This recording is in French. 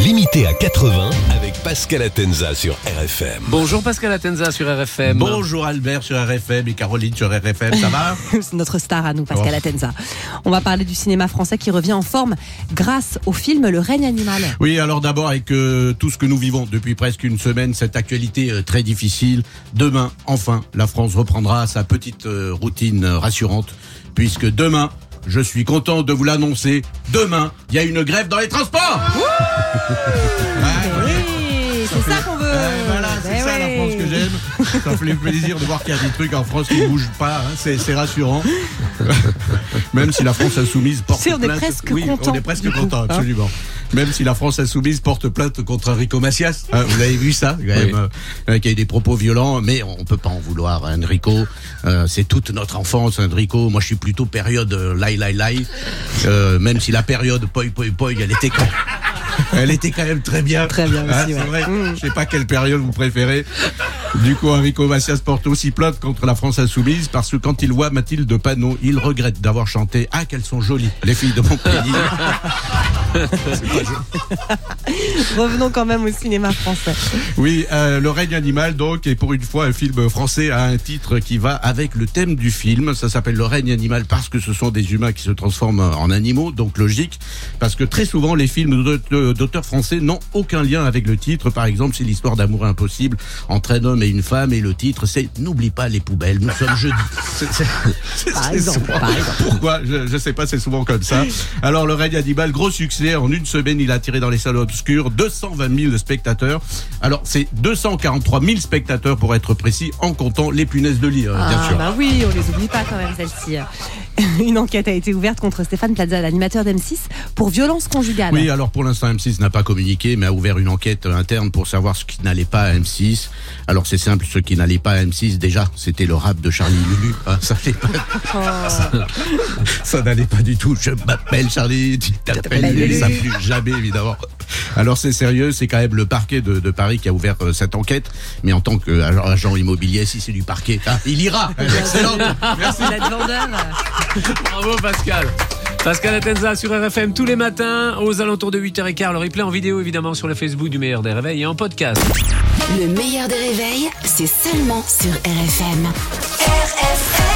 Limité à 80 avec Pascal Atenza sur RFM. Bonjour Pascal Atenza sur RFM. Bonjour Albert sur RFM et Caroline sur RFM, ça va C'est notre star à nous, Pascal Oh. Atenza. On va parler du cinéma français qui revient en forme grâce au film Le règne animal. Oui, alors d'abord avec euh, tout ce que nous vivons depuis presque une semaine, cette actualité euh, très difficile. Demain, enfin, la France reprendra sa petite euh, routine euh, rassurante, puisque demain, je suis content de vous l'annoncer, demain, il y a une grève dans les transports Ouais. Oui, c'est ça qu'on veut. Euh, voilà, c'est Eh ça la. France que j'aime. Ça fait plaisir de voir qu'il y a des trucs en France qui ne bougent pas. hein. C'est, rassurant. Même si la France insoumise porte sais, on est presque oui, content, On est presque content, hein. Même si la France insoumise porte plainte contre Enrico Macias. Hein, vous avez vu ça quand même, euh, Qui a eu des propos violents, mais on peut pas en vouloir. hein, Enrico, Euh, c'est toute notre enfance, Enrico. Moi, je suis plutôt période euh, lai lai lai. Euh, même si la période poi poi poi, elle était quand elle était quand même très bien. Très bien Hein, aussi, c'est ouais. vrai. Je sais pas quelle période vous préférez. Du coup, Enrico Macias porte aussi plainte contre la France insoumise parce que quand il voit Mathilde Panot, il regrette d'avoir chanté Ah, qu'elles sont jolies, les filles de mon pays. Revenons quand même au cinéma français. Oui, euh, Le règne animal, donc, et pour une fois, un film français a un titre qui va avec le thème du film. Ça s'appelle Le règne animal parce que ce sont des humains qui se transforment en animaux, donc logique. Parce que très souvent, les films d'aute- d'auteurs français n'ont aucun lien avec le titre. Par exemple, c'est l'histoire d'amour impossible entre un homme et une femme, et le titre, c'est N'oublie pas les poubelles, nous sommes jeudi. Par exemple, souvent- par exemple. Pourquoi? Je, je sais pas, c'est souvent comme ça. Alors, Le règne animal, gros succès. En une semaine, il a attiré dans les salles obscures 220 000 spectateurs. Alors, c'est 243 000 spectateurs pour être précis, en comptant les punaises de lit, hein, bien ah, sûr. bah oui, on les oublie pas quand même celle-ci. Une enquête a été ouverte contre Stéphane Plaza, l'animateur d'M6, pour violence conjugale. Oui, alors pour l'instant, M6 n'a pas communiqué, mais a ouvert une enquête interne pour savoir ce qui n'allait pas à M6. Alors c'est simple, ce qui n'allait pas à M6, déjà, c'était le rap de Charlie Lulu. hein, ça n'allait pas, ça n'allait pas du tout. Je m'appelle Charlie, tu t'appelles Lulu, Ça plus jamais, évidemment. Alors c'est sérieux, c'est quand même le parquet de, de Paris qui a ouvert euh, cette enquête. Mais en tant qu'agent immobilier, si c'est du parquet, ah, il ira. Excellent. Merci. Bravo Pascal. Pascal Atenza sur RFM tous les matins aux alentours de 8h15. Le replay en vidéo évidemment sur le Facebook du meilleur des réveils et en podcast. Le meilleur des réveils, c'est seulement sur RFM. RFM